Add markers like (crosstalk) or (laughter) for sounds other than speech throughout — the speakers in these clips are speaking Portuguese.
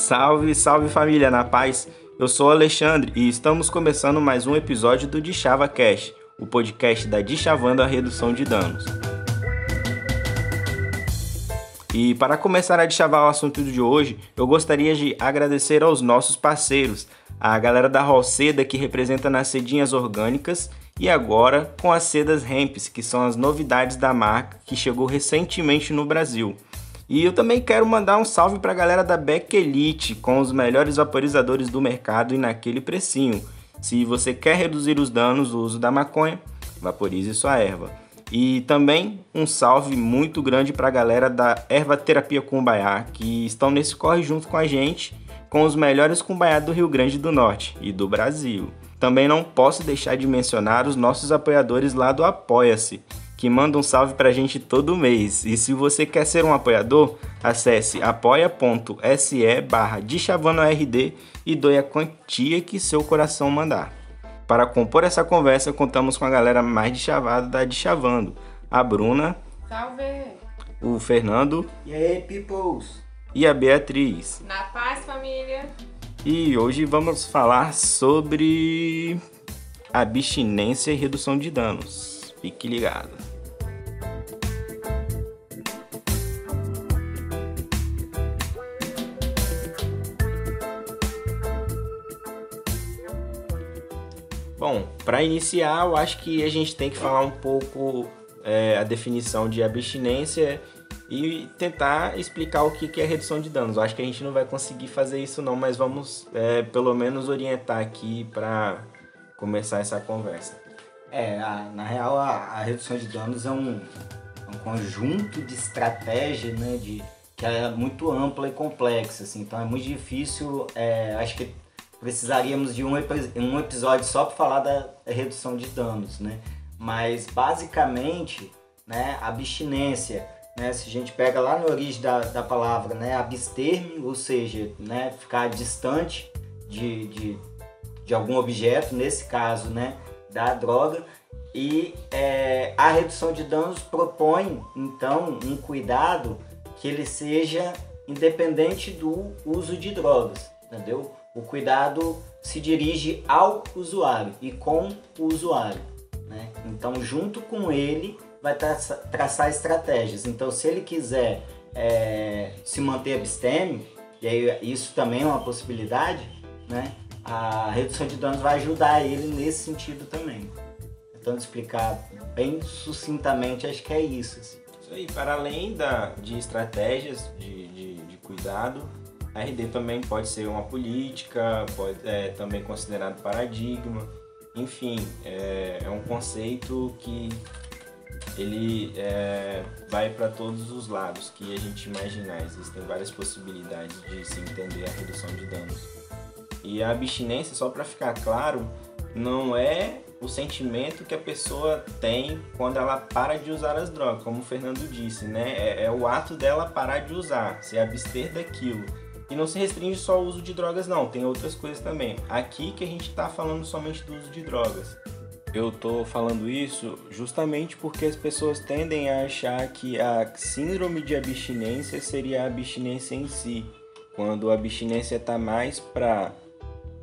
Salve, salve família, na paz. Eu sou Alexandre e estamos começando mais um episódio do Dichava Cash, o podcast da Dichavando a Redução de Danos. E para começar a deschavar o assunto de hoje, eu gostaria de agradecer aos nossos parceiros, a galera da Rolseda que representa nas cedinhas orgânicas e agora com as sedas Hemps, que são as novidades da marca que chegou recentemente no Brasil. E eu também quero mandar um salve para a galera da Beck Elite, com os melhores vaporizadores do mercado e naquele precinho. Se você quer reduzir os danos do uso da maconha, vaporize sua erva. E também um salve muito grande para a galera da Erva Terapia Cumbaiá, que estão nesse corre junto com a gente, com os melhores cumbaiá do Rio Grande do Norte e do Brasil. Também não posso deixar de mencionar os nossos apoiadores lá do Apoia-se, que manda um salve pra gente todo mês. E se você quer ser um apoiador, acesse apoia.se barra e doe a quantia que seu coração mandar. Para compor essa conversa, contamos com a galera mais chavada da Dichavando. A Bruna. Salve! O Fernando. E aí, peoples? E a Beatriz. Na paz, família! E hoje vamos falar sobre abstinência e redução de danos. Fique ligado. Bom, para iniciar, eu acho que a gente tem que falar um pouco é, a definição de abstinência e tentar explicar o que é redução de danos. Eu acho que a gente não vai conseguir fazer isso não, mas vamos é, pelo menos orientar aqui para começar essa conversa. É, a, na real a, a, redução de danos é um, um conjunto de estratégia, né, de, que é muito ampla e complexa, assim, então é muito difícil, é, acho que precisaríamos de um, um episódio só para falar da redução de danos, né? Mas basicamente, né, abstinência, né, se a gente pega lá na origem da, da palavra, né, abster-me, ou seja, né, ficar distante de, de, de algum objeto, nesse caso, né, da droga, e é, a redução de danos propõe, então, um cuidado que ele seja independente do uso de drogas, entendeu? O cuidado se dirige ao usuário e com o usuário. Né? Então, junto com ele, vai traçar, estratégias. Então, se ele quiser é, se manter abstêmio, e aí isso também é uma possibilidade, né? a redução de danos vai ajudar ele nesse sentido também. Tentando explicar bem sucintamente, acho que é isso. Assim. Isso aí, para além da, de estratégias de, de, de cuidado, a RD também pode ser uma política, pode é, também considerado paradigma, enfim, é, é um conceito que ele é, vai para todos os lados que a gente imaginar. Existem várias possibilidades de se entender a redução de danos. E a abstinência, só para ficar claro, não é o sentimento que a pessoa tem quando ela para de usar as drogas, como o Fernando disse, né? É, é o ato dela parar de usar, se abster daquilo. E não se restringe só ao uso de drogas, não, tem outras coisas também. Aqui que a gente está falando somente do uso de drogas. Eu tô falando isso justamente porque as pessoas tendem a achar que a síndrome de abstinência seria a abstinência em si, quando a abstinência está mais para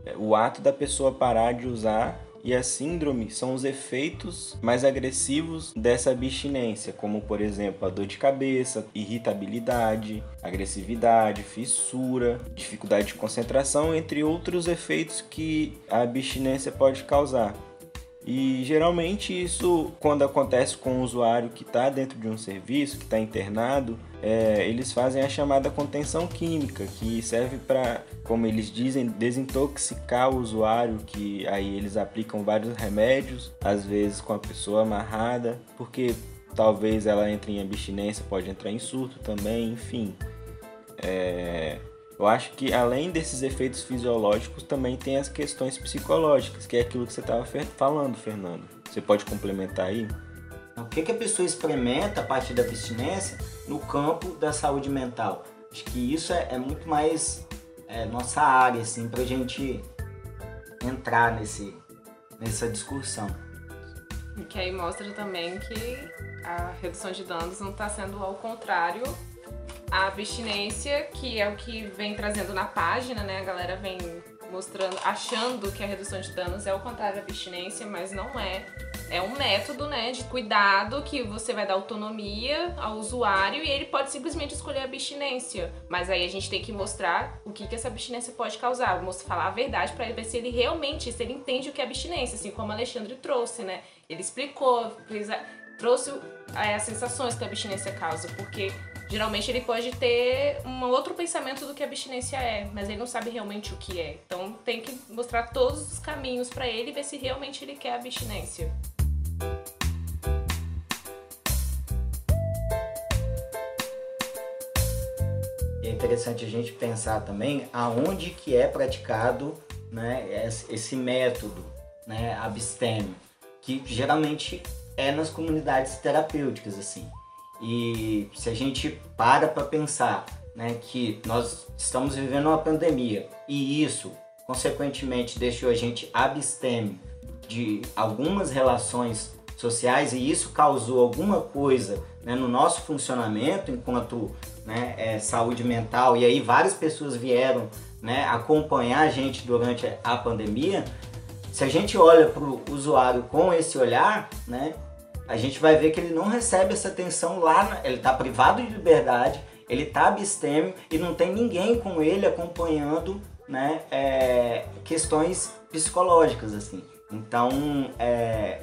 é, o ato da pessoa parar de usar e a síndrome são os efeitos mais agressivos dessa abstinência, como por exemplo a dor de cabeça, irritabilidade, agressividade, fissura, dificuldade de concentração, entre outros efeitos que a abstinência pode causar. E geralmente isso, quando acontece com um usuário que está dentro de um serviço, que está internado, é, eles fazem a chamada contenção química, que serve para, como eles dizem, desintoxicar o usuário, que aí eles aplicam vários remédios, às vezes com a pessoa amarrada, porque talvez ela entre em abstinência, pode entrar em surto também, enfim. É, eu acho que além desses efeitos fisiológicos, também tem as questões psicológicas, que é aquilo que você estava falando, Fernando. Você pode complementar aí? O que, que a pessoa experimenta a partir da abstinência no campo da saúde mental? Acho que isso é, é muito mais é, nossa área, assim, para a gente entrar nesse, nessa discussão. E que aí mostra também que a redução de danos não está sendo ao contrário a abstinência, que é o que vem trazendo na página, né? A galera vem mostrando, achando que a redução de danos é o contrário da abstinência, mas não é. É um método, né, de cuidado que você vai dar autonomia ao usuário e ele pode simplesmente escolher a abstinência. Mas aí a gente tem que mostrar o que, que essa abstinência pode causar, mostrar falar a verdade para ele ver se ele realmente, se ele entende o que é abstinência, assim como o Alexandre trouxe, né? Ele explicou, fez a, trouxe é, as sensações que a abstinência causa, porque geralmente ele pode ter um outro pensamento do que abstinência é, mas ele não sabe realmente o que é. Então tem que mostrar todos os caminhos para ele e ver se realmente ele quer abstinência. É interessante a gente pensar também aonde que é praticado né, esse método né, abstêmio, que geralmente é nas comunidades terapêuticas assim. E se a gente para para pensar né, que nós estamos vivendo uma pandemia e isso, consequentemente, deixou a gente abstêmio de algumas relações sociais e isso causou alguma coisa né, no nosso funcionamento enquanto né, é, saúde mental e aí várias pessoas vieram né, acompanhar a gente durante a pandemia, se a gente olha para o usuário com esse olhar, né, a gente vai ver que ele não recebe essa atenção lá, ele está privado de liberdade, ele está abstêmio e não tem ninguém com ele acompanhando né, é, questões psicológicas assim. Então, é,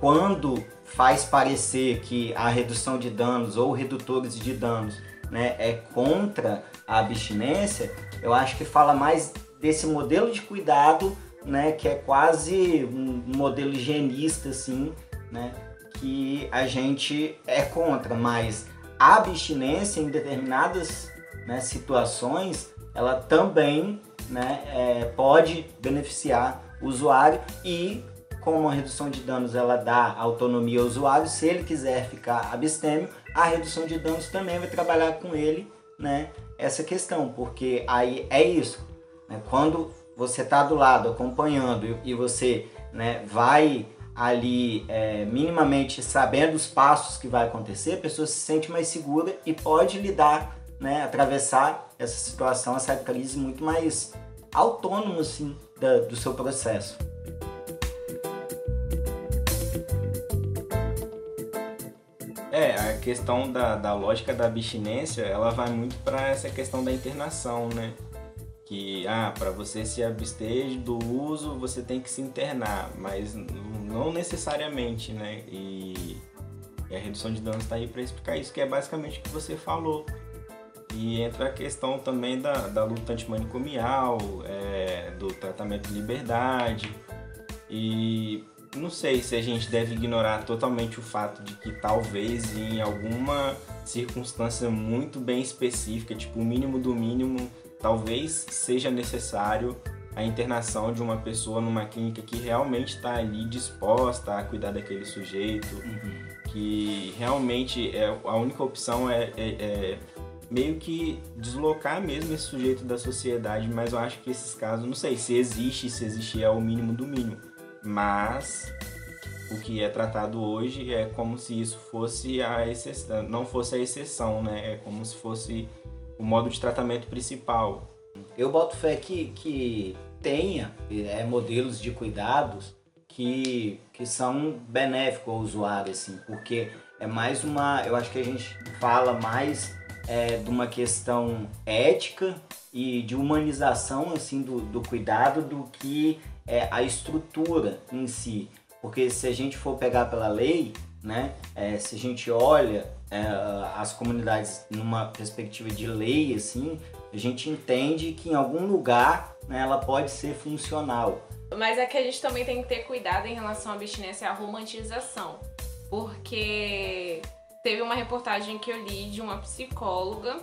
quando faz parecer que a redução de danos ou redutores de danos né, é contra a abstinência, eu acho que fala mais desse modelo de cuidado, né, que é quase um modelo higienista, assim, né, que a gente é contra, mas a abstinência em determinadas né, situações, ela também né, é, pode beneficiar o usuário e como a redução de danos ela dá autonomia ao usuário, se ele quiser ficar abstêmio, a redução de danos também vai trabalhar com ele né, essa questão, porque aí é isso. Né, quando você está do lado acompanhando e você né, vai ali é, minimamente sabendo os passos que vai acontecer, a pessoa se sente mais segura e pode lidar, né, atravessar essa situação, essa crise muito mais autônomo assim, da, do seu processo. É, a questão da, da lógica da abstinência, ela vai muito para essa questão da internação, né? Que ah, para você se abster do uso você tem que se internar, mas não necessariamente, né? E, e a redução de danos está aí para explicar isso, que é basicamente o que você falou. E entra a questão também da, da luta antimanicomial, é, do tratamento de liberdade. E não sei se a gente deve ignorar totalmente o fato de que talvez em alguma circunstância muito bem específica, tipo o mínimo do mínimo, talvez seja necessário a internação de uma pessoa numa clínica que realmente está ali disposta a cuidar daquele sujeito, uhum. que realmente é, a única opção é, é, é, meio que deslocar mesmo esse sujeito da sociedade, mas eu acho que esses casos, não sei se existe, se existe é o mínimo do mínimo, mas o que é tratado hoje é como se isso fosse a exceção, não fosse a exceção, né? É como se fosse o modo de tratamento principal. Eu boto fé que, que tenha é, modelos de cuidados que, que são benéficos ao usuário, assim, porque é mais uma. Eu acho que a gente fala mais é, de uma questão ética e de humanização assim do, do cuidado do que é, a estrutura em si. Porque se a gente for pegar pela lei, né, é, se a gente olha é, as comunidades numa perspectiva de lei, assim, a gente entende que em algum lugar né, ela pode ser funcional. Mas é que a gente também tem que ter cuidado em relação à abstinência e à romantização. Porque teve uma reportagem que eu li de uma psicóloga,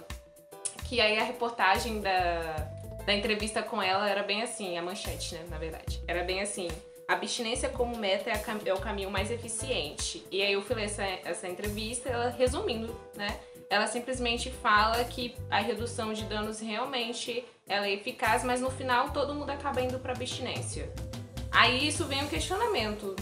que aí a reportagem da, da entrevista com ela era bem assim, a manchete, né, na verdade. Era bem assim, abstinência como meta é, é, o caminho mais eficiente. E aí eu fui ler essa, essa entrevista, ela resumindo, né? Ela simplesmente fala que a redução de danos realmente ela é eficaz, mas no final todo mundo acaba indo para abstinência. Aí isso vem um questionamento.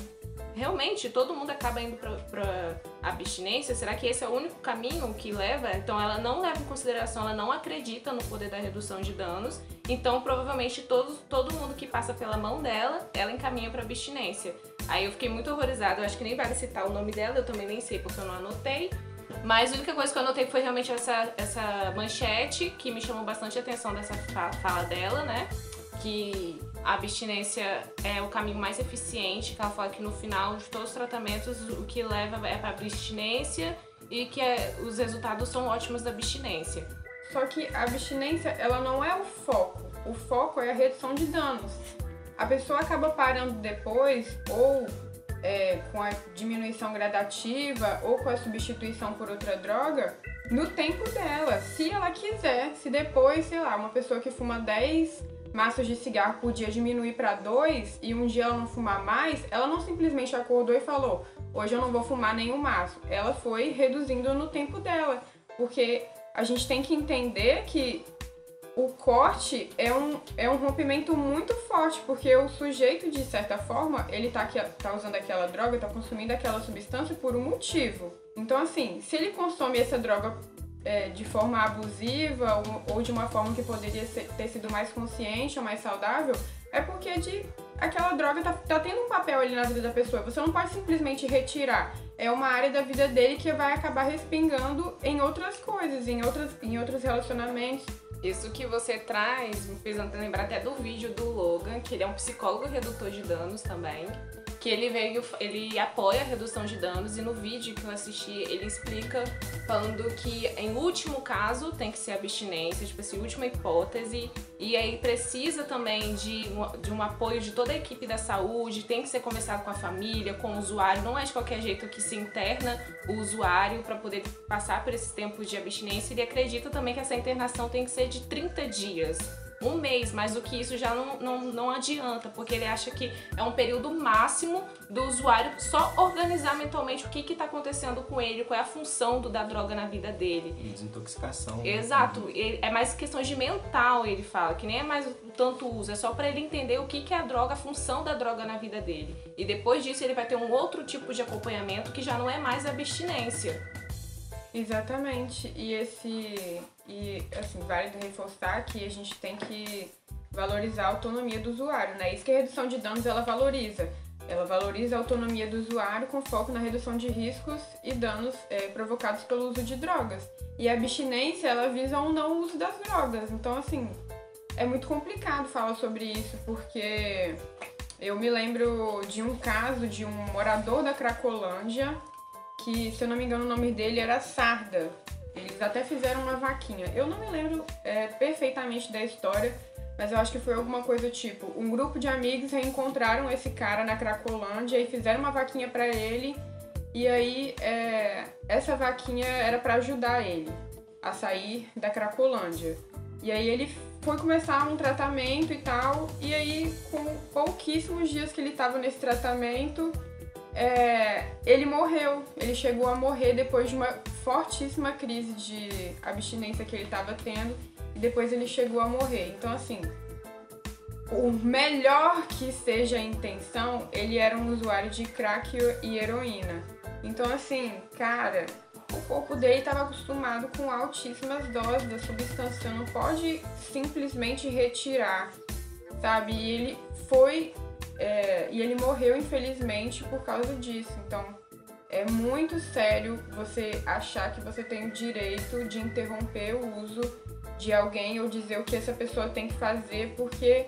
Realmente todo mundo acaba indo para abstinência, será que esse é o único caminho que leva? Então ela não leva em consideração, ela não acredita no poder da redução de danos. Então provavelmente todo, todo mundo que passa pela mão dela, ela encaminha para abstinência. Aí eu fiquei muito horrorizada, eu acho que nem vale citar o nome dela, eu também nem sei porque eu não anotei. Mas a única coisa que eu anotei foi realmente essa, essa manchete que me chamou bastante atenção dessa fala dela, né? Que a abstinência é o caminho mais eficiente, que ela fala que no final de todos os tratamentos o que leva é para abstinência e que é, os resultados são ótimos da abstinência. Só que a abstinência, ela não é o foco. O foco é a redução de danos. A pessoa acaba parando depois ou é, com a diminuição gradativa ou com a substituição por outra droga no tempo dela, se ela quiser. Se depois, sei lá, uma pessoa que fuma 10 maços de cigarro por dia diminuir para 2 e um dia ela não fumar mais, ela não simplesmente acordou e falou: hoje eu não vou fumar nenhum maço. Ela foi reduzindo no tempo dela, porque a gente tem que entender que o corte é um, é um rompimento muito forte, porque o sujeito, de certa forma, ele tá, aqui, tá usando aquela droga, tá consumindo aquela substância por um motivo. Então, assim, se ele consome essa droga é, de forma abusiva ou, ou, de uma forma que poderia ser, ter sido mais consciente ou mais saudável, é porque de, aquela droga tá, tá tendo um papel ali na vida da pessoa. Você não pode simplesmente retirar. É uma área da vida dele que vai acabar respingando em outras coisas, em, outras, em outros relacionamentos. Isso que você traz me fez lembrar até do vídeo do Logan, que ele é um psicólogo redutor de danos também que ele veio, ele apoia a redução de danos e no vídeo que eu assisti ele explica falando que em último caso tem que ser abstinência, tipo assim, última hipótese, e aí precisa também de de um apoio de toda a equipe da saúde, tem que ser conversado com a família, com o usuário, não é de qualquer jeito que se interna o usuário para poder passar por esses tempos de abstinência. Ele acredita também que essa internação tem que ser de 30 dias um mês, mas o que isso já não, não, não adianta, porque ele acha que é um período máximo do usuário só organizar mentalmente o que está acontecendo com ele, qual é a função do, da droga na vida dele. Desintoxicação. Né? Exato, né? é mais questão de mental, ele fala, que nem é mais tanto uso, é só para ele entender o que, que é a droga, a função da droga na vida dele. E depois disso ele vai ter um outro tipo de acompanhamento que já não é mais abstinência. Exatamente. E esse e assim, válido reforçar que a gente tem que valorizar a autonomia do usuário, né? Isso que a redução de danos ela valoriza. Ela valoriza a autonomia do usuário com foco na redução de riscos e danos é, provocados pelo uso de drogas. E a abstinência, ela visa o um não uso das drogas. Então, assim, é muito complicado falar sobre isso, porque eu me lembro de um caso de um morador da Cracolândia que, se eu não me engano, o nome dele era Sarda. Eles até fizeram uma vaquinha. Eu não me lembro é, perfeitamente da história, mas eu acho que foi alguma coisa tipo: um grupo de amigos reencontraram esse cara na Cracolândia e fizeram uma vaquinha para ele. E aí, é, essa vaquinha era para ajudar ele a sair da Cracolândia. E aí ele foi começar um tratamento e tal. E aí, com pouquíssimos dias que ele estava nesse tratamento, é, ele morreu. Ele chegou a morrer depois de uma fortíssima crise de abstinência que ele estava tendo. E depois ele chegou a morrer. Então, assim, o melhor que seja a intenção, ele era um usuário de crack e heroína. Então, assim, cara, o corpo dele estava acostumado com altíssimas doses da substância. Você não pode simplesmente retirar, sabe? E ele foi é, e ele morreu, infelizmente, por causa disso. Então, é muito sério você achar que você tem o direito de interromper o uso de alguém ou dizer o que essa pessoa tem que fazer, porque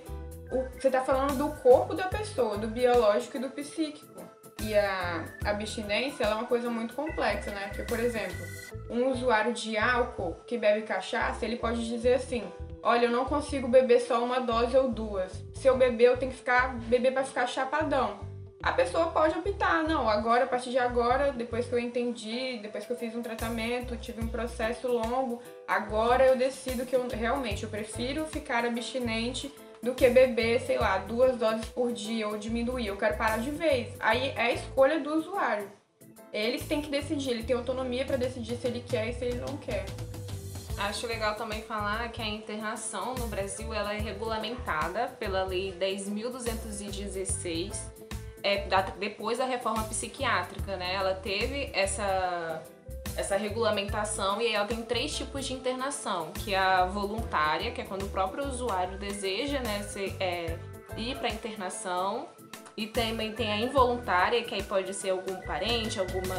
o, você está falando do corpo da pessoa, do biológico e do psíquico. E a abstinência é uma coisa muito complexa, né? Porque, por exemplo, um usuário de álcool que bebe cachaça, ele pode dizer assim: olha, eu não consigo beber só uma dose ou duas. Se eu beber, eu tenho que ficar beber para ficar chapadão. A pessoa pode optar, não, agora, a partir de agora, depois que eu entendi, depois que eu fiz um tratamento, tive um processo longo, agora eu decido que eu realmente eu prefiro ficar abstinente do que beber, sei lá, duas doses por dia ou diminuir. Eu quero parar de vez. Aí é a escolha do usuário. Ele tem que decidir, ele tem autonomia para decidir se ele quer e se ele não quer. Acho legal também falar que a internação no Brasil ela é regulamentada pela Lei 10.216. é, da- depois da reforma psiquiátrica, né? Ela teve essa, essa regulamentação e aí ela tem três tipos de internação, que é a voluntária, que é quando o próprio usuário deseja, né, ser, é, ir para internação, e também tem a involuntária, que aí pode ser algum parente, alguma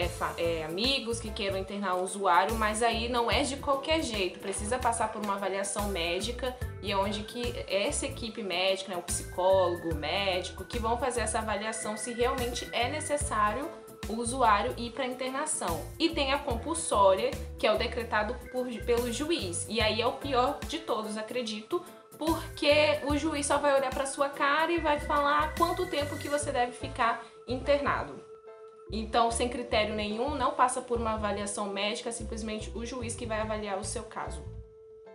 é, é, amigos que queiram internar o usuário, mas aí não é de qualquer jeito, precisa passar por uma avaliação médica e é onde que essa equipe médica, né, o psicólogo, o médico, que vão fazer essa avaliação se realmente é necessário o usuário ir para internação. E tem a compulsória, que é o decretado por, pelo juiz. E aí é o pior de todos, acredito, porque o juiz só vai olhar para sua cara e vai falar quanto tempo que você deve ficar internado. Então, sem critério nenhum, não passa por uma avaliação médica, é simplesmente o juiz que vai avaliar o seu caso.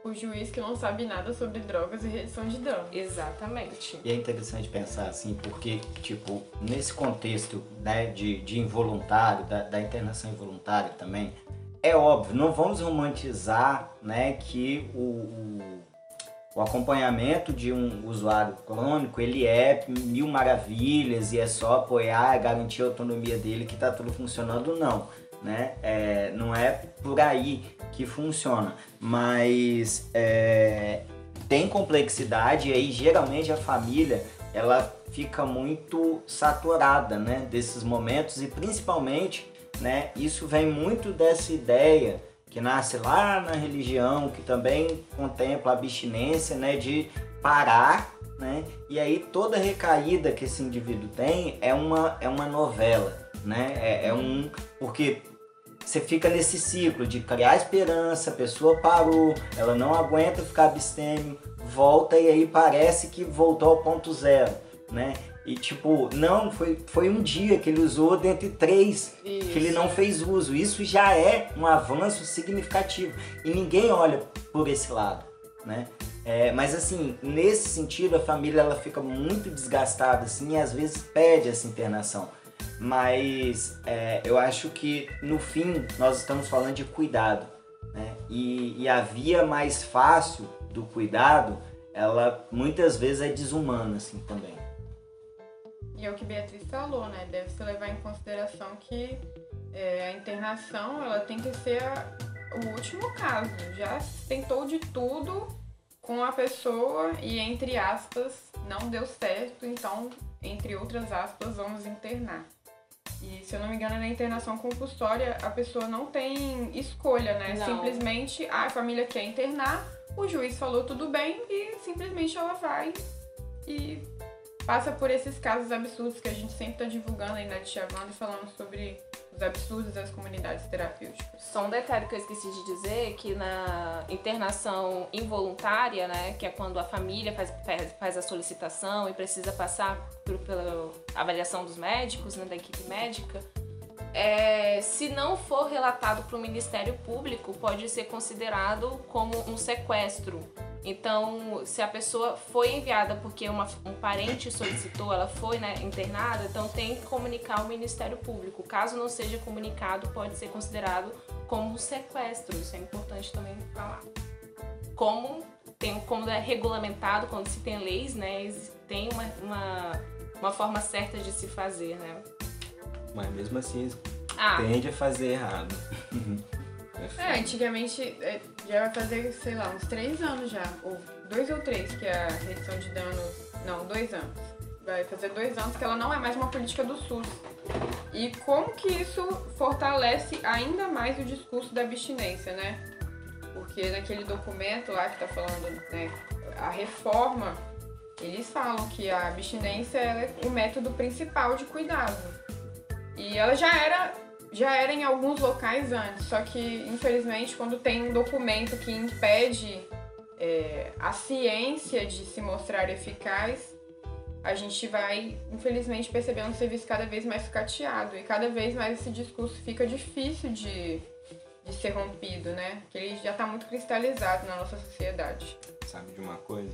O juiz que não sabe nada sobre drogas e redução de dano. Exatamente. E é interessante pensar assim, porque, tipo, nesse contexto né, de, de involuntário, da, da internação involuntária também, é óbvio, não vamos romantizar né, que o, o, o acompanhamento de um usuário crônico, ele é mil maravilhas e é só apoiar, garantir a autonomia dele que está tudo funcionando, não. Né? É, não é por aí que funciona, mas é, tem complexidade e aí geralmente a família ela fica muito saturada né, desses momentos e principalmente né, isso vem muito dessa ideia que nasce lá na religião, que também contempla a abstinência né, de parar né, e aí toda recaída que esse indivíduo tem é uma, é uma novela, né, é, é um... porque você fica nesse ciclo de criar esperança, a pessoa parou, ela não aguenta ficar abstêmio, volta e aí parece que voltou ao ponto zero, né? E tipo, não, foi, foi um dia que ele usou dentre três que ele não fez uso. Isso já é um avanço significativo e ninguém olha por esse lado, né? É, mas assim, nesse sentido, a família ela fica muito desgastada assim, e às vezes pede essa internação. Mas é, eu acho que no fim nós estamos falando de cuidado. Né? E, e a via mais fácil do cuidado, ela muitas vezes é desumana assim também. E é o que Beatriz falou, né? Deve-se levar em consideração que é, a internação ela tem que ser a- o último caso. Já tentou de tudo com a pessoa e, entre aspas, não deu certo, então, entre outras aspas, vamos internar. E se eu não me engano, na internação compulsória, a pessoa não tem escolha, né? Não. Simplesmente ah, a família quer internar, o juiz falou tudo bem e simplesmente ela vai e passa por esses casos absurdos que a gente sempre tá divulgando aí na Tia Wanda, falando sobre os absurdos das comunidades terapêuticas. Só um detalhe que eu esqueci de dizer, que na internação involuntária, né, que é quando a família faz, faz- faz a solicitação e precisa passar por- pela avaliação dos médicos, né, da equipe médica, é, se não for relatado para o Ministério Público, pode ser considerado como um sequestro. Então, se a pessoa foi enviada porque uma- um parente solicitou, ela foi né, internada, então tem que comunicar ao Ministério Público. Caso não seja comunicado, pode ser considerado como um sequestro. Isso é importante também falar. Como, tem, como é regulamentado, quando se tem leis, né, tem uma, uma, uma forma certa de se fazer, né? Mas mesmo assim, Ah, tende a fazer errado. (laughs) É É, antigamente é, já vai fazer, sei lá, uns três anos já, ou dois ou três, que é a redução de danos. Não, dois anos. Vai fazer dois anos que ela não é mais uma política do SUS. E como que isso fortalece ainda mais o discurso da abstinência, né? Porque naquele documento lá que tá falando, né, a reforma, eles falam que a abstinência é o método principal de cuidado. E ela já era já era em alguns locais antes, só que infelizmente quando tem um documento que impede é, a ciência de se mostrar eficaz, a gente vai infelizmente percebendo o serviço cada vez mais sucateado e cada vez mais esse discurso fica difícil de, de ser rompido, né? Que ele já está muito cristalizado na nossa sociedade. Sabe de uma coisa?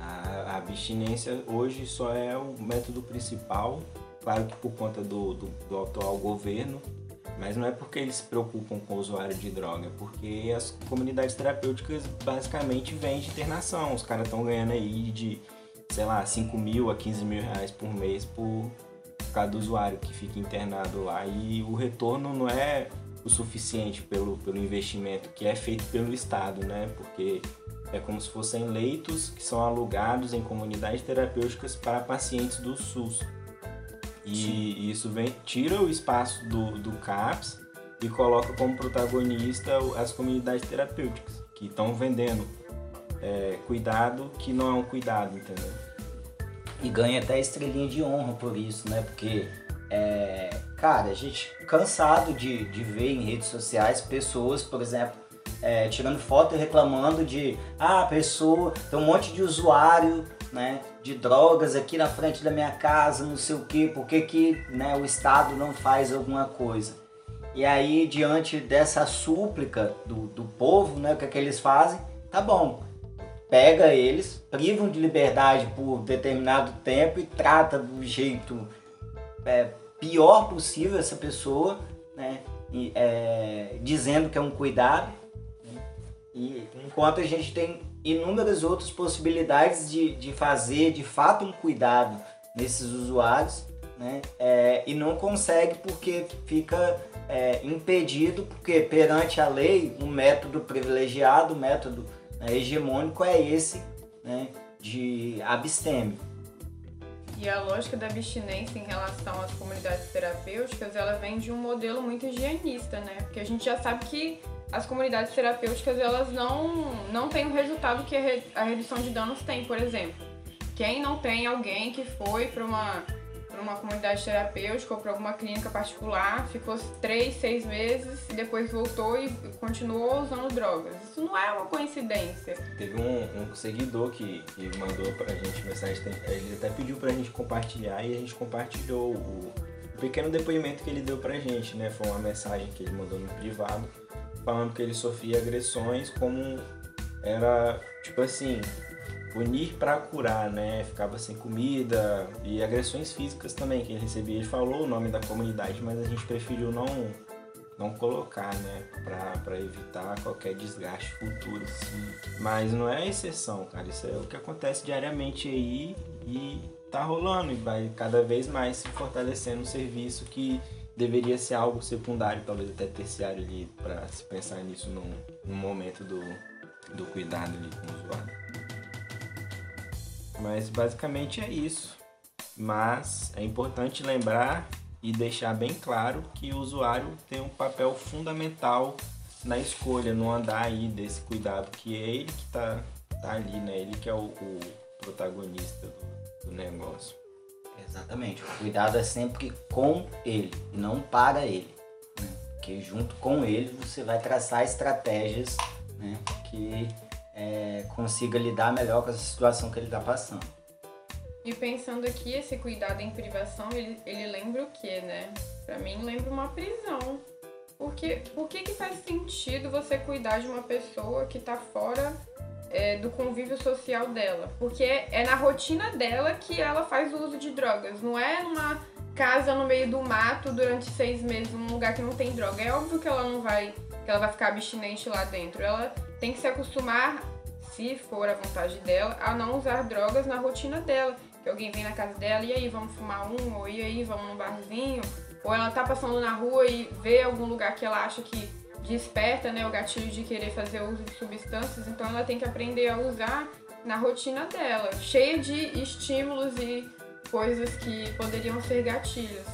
A, a abstinência hoje só é o método principal, claro que por conta do, do, do atual governo, mas não é porque eles se preocupam com o usuário de droga, é porque as comunidades terapêuticas basicamente vêm de internação. Os caras estão ganhando aí de sei lá, 5 mil a 15 mil reais por mês por cada usuário que fica internado lá. E o retorno não é o suficiente pelo, pelo investimento que é feito pelo Estado, né? Porque é como se fossem leitos que são alugados em comunidades terapêuticas para pacientes do SUS. E isso vem, tira o espaço do, do CAPS e coloca como protagonista as comunidades terapêuticas, que estão vendendo é, cuidado que não é um cuidado, entendeu? E ganha até estrelinha de honra por isso, né? Porque, é, cara, a gente cansado de, de ver em redes sociais pessoas, por exemplo, é, tirando foto e reclamando de ah, a pessoa, tem um monte de usuário né, de drogas aqui na frente da minha casa, não sei o que, por que, que né, o Estado não faz alguma coisa? E aí, diante dessa súplica do, do povo, né, o que, é que eles fazem? Tá bom, pega eles, privam de liberdade por determinado tempo e trata do jeito é, pior possível essa pessoa, né, e, é, dizendo que é um cuidado, e enquanto a gente tem inúmeras outras possibilidades de, de fazer de fato um cuidado nesses usuários, né? É, e não consegue porque fica é, impedido, porque perante a lei, um método privilegiado, um método né, hegemônico é esse né, de abstêmio. E a lógica da abstinência em relação às comunidades terapêuticas, ela vem de um modelo muito higienista, né? Porque a gente já sabe que as comunidades terapêuticas elas não, não têm o resultado que a, re, a redução de danos tem, por exemplo. Quem não tem alguém que foi para uma, uma comunidade terapêutica ou para alguma clínica particular, ficou três, seis meses e depois voltou e continuou usando drogas. Isso não é uma coincidência. Teve um, um seguidor que, que mandou pra gente mensagem, ele até pediu pra gente compartilhar e a gente compartilhou o pequeno depoimento que ele deu pra gente, né? Foi uma mensagem que ele mandou no privado falando que ele sofria agressões como era tipo assim punir para curar, né? Ficava sem comida e agressões físicas também que ele recebia. Ele falou o nome da comunidade, mas a gente preferiu não não colocar, né, para evitar qualquer desgaste futuro. Assim. Mas não é exceção, cara. Isso é o que acontece diariamente aí e tá rolando e vai cada vez mais se fortalecendo um serviço que deveria ser algo secundário, talvez até terciário ali, para se pensar nisso num, num momento do, do cuidado ali com o usuário. Mas basicamente é isso. Mas é importante lembrar e deixar bem claro que o usuário tem um papel fundamental na escolha, no andar aí desse cuidado, que é ele que está tá ali, né? Ele que é o, o protagonista do, do negócio. Exatamente. O cuidado é sempre com ele, não para ele. Né? Porque junto com ele você vai traçar estratégias né, que é, consiga lidar melhor com essa situação que ele está passando. E pensando aqui, esse cuidado em privação, ele, ele lembra o que, né? Pra mim, lembra uma prisão. Porque, por que, que faz sentido você cuidar de uma pessoa que tá fora é, do convívio social dela. Porque é na rotina dela que ela faz o uso de drogas. Não é numa casa no meio do mato durante seis meses, num lugar que não tem droga. É óbvio que ela não vai. que ela vai ficar abstinente lá dentro. Ela tem que se acostumar, se for a vontade dela, a não usar drogas na rotina dela. Que alguém vem na casa dela, e aí, vamos fumar um, ou e aí, vamos num barzinho. Ou ela tá passando na rua e vê algum lugar que ela acha que desperta né, o gatilho de querer fazer uso de substâncias, então ela tem que aprender a usar na rotina dela, cheia de estímulos e coisas que poderiam ser gatilhos.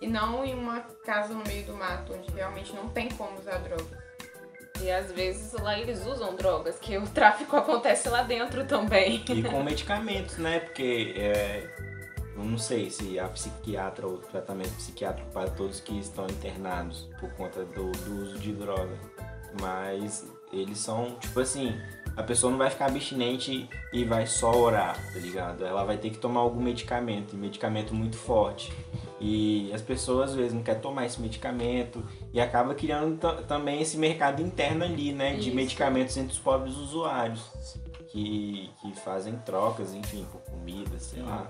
E não em uma casa no meio do mato, onde realmente não tem como usar drogas. E às vezes lá eles usam drogas, que o tráfico (laughs) acontece lá dentro também. E com medicamentos, né? Porque é, não sei se a psiquiatra ou tratamento psiquiátrico para todos que estão internados por conta do, do uso de droga. Mas eles são, tipo assim, a pessoa não vai ficar abstinente e vai só orar, tá ligado? Ela vai ter que tomar algum medicamento, medicamento muito forte. E as pessoas às vezes não querem tomar esse medicamento e acaba criando também esse mercado interno ali, né? De Isso. medicamentos entre os pobres usuários que, que fazem trocas, enfim, por comida, sei lá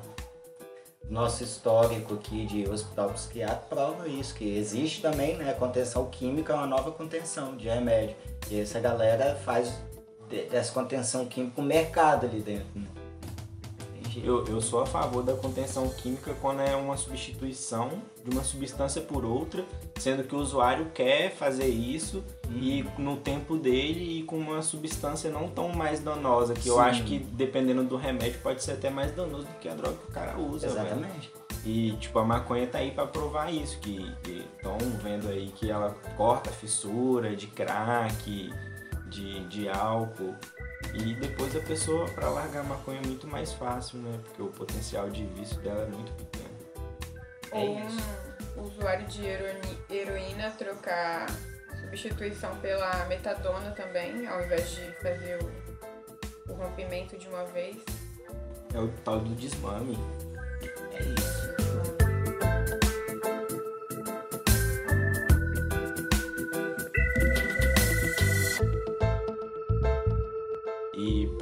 nosso histórico aqui de hospital psiquiátrico prova isso, que existe também, né, contenção química, uma nova contenção de remédio. E essa galera faz dessa contenção química um mercado ali dentro. Né? Entendi. Eu, eu sou a favor da contenção química quando é uma substituição de uma substância por outra, sendo que o usuário quer fazer isso e no tempo dele e com uma substância não tão mais danosa, que eu Sim. acho que dependendo do remédio pode ser até mais danoso do que a droga que o cara usa, velho. Exatamente. E tipo, a maconha tá aí pra provar isso, que estão vendo aí que ela corta a fissura de crack, de, de álcool. E depois a pessoa, pra largar a maconha é muito mais fácil, né? Porque o potencial de vício dela é muito pequeno. É Ou isso. um usuário de heroína, heroína trocar substituição pela metadona também, ao invés de fazer o, o rompimento de uma vez. É o tal do desmame. É isso.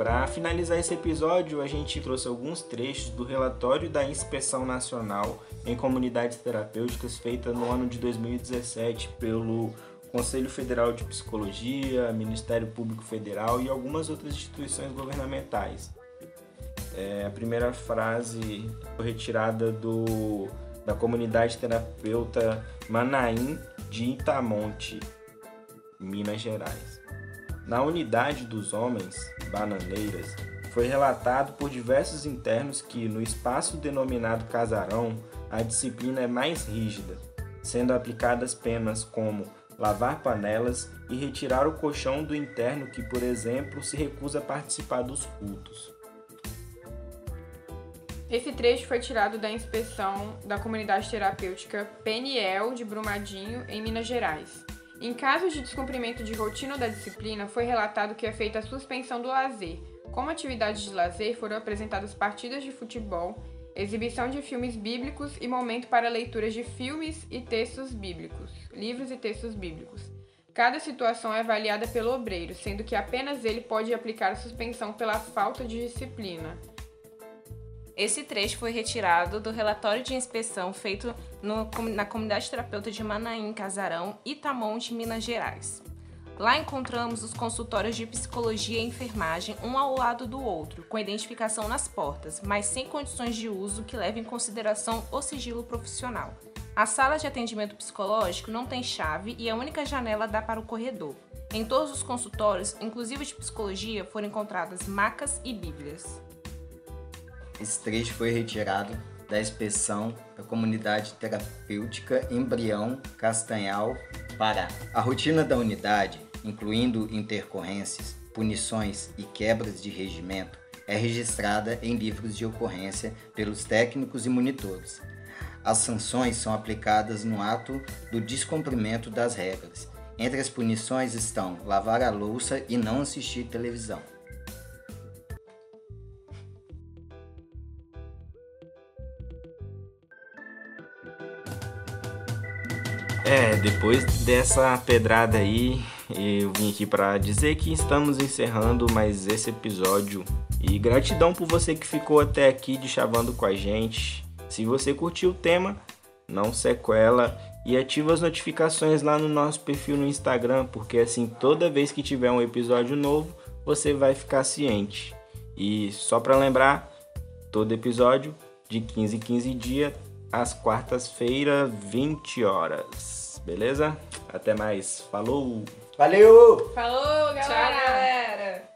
Para finalizar esse episódio, a gente trouxe alguns trechos do relatório da Inspeção Nacional em Comunidades Terapêuticas feita no ano de 2017 pelo Conselho Federal de Psicologia, Ministério Público Federal e algumas outras instituições governamentais. É, a primeira frase foi retirada do, da comunidade terapeuta Manaim de Itamonte, Minas Gerais. Na unidade dos homens, Bananeiras, foi relatado por diversos internos que, no espaço denominado casarão, a disciplina é mais rígida, sendo aplicadas penas como lavar panelas e retirar o colchão do interno que, por exemplo, se recusa a participar dos cultos. Esse trecho foi tirado da inspeção da comunidade terapêutica Peniel de Brumadinho, em Minas Gerais. Em casos de descumprimento de rotina da disciplina, foi relatado que é feita a suspensão do lazer. Como atividades de lazer, foram apresentadas partidas de futebol, exibição de filmes bíblicos e momento para leituras de filmes e textos bíblicos, livros e textos bíblicos. Cada situação é avaliada pelo obreiro, sendo que apenas ele pode aplicar a suspensão pela falta de disciplina. Esse trecho foi retirado do relatório de inspeção feito no- na comunidade terapeuta de Manaim, Casarão, Itamonte, Minas Gerais. Lá encontramos os consultórios de psicologia e enfermagem um ao lado do outro, com identificação nas portas, mas sem condições de uso que levem em consideração o sigilo profissional. A sala de atendimento psicológico não tem chave e a única janela dá para o corredor. Em todos os consultórios, inclusive de psicologia, foram encontradas macas e bíblias. Esse trecho foi retirado da inspeção da comunidade terapêutica Embrião Castanhal, Pará. A rotina da unidade, incluindo intercorrências, punições e quebras de regimento, é registrada em livros de ocorrência pelos técnicos e monitores. As sanções são aplicadas no ato do descumprimento das regras. Entre as punições estão lavar a louça e não assistir televisão. É, depois dessa pedrada aí, eu vim aqui pra dizer que estamos encerrando mais esse episódio. E gratidão por você que ficou até aqui de chavando com a gente. Se você curtiu o tema, não sequela e ativa as notificações lá no nosso perfil no Instagram, porque assim toda vez que tiver um episódio novo, você vai ficar ciente. E só pra lembrar, todo episódio de 15 em 15 dias às quartas-feiras, 20 horas. Beleza? Até mais. Falou! Valeu! Falou, galera! Tchau, galera!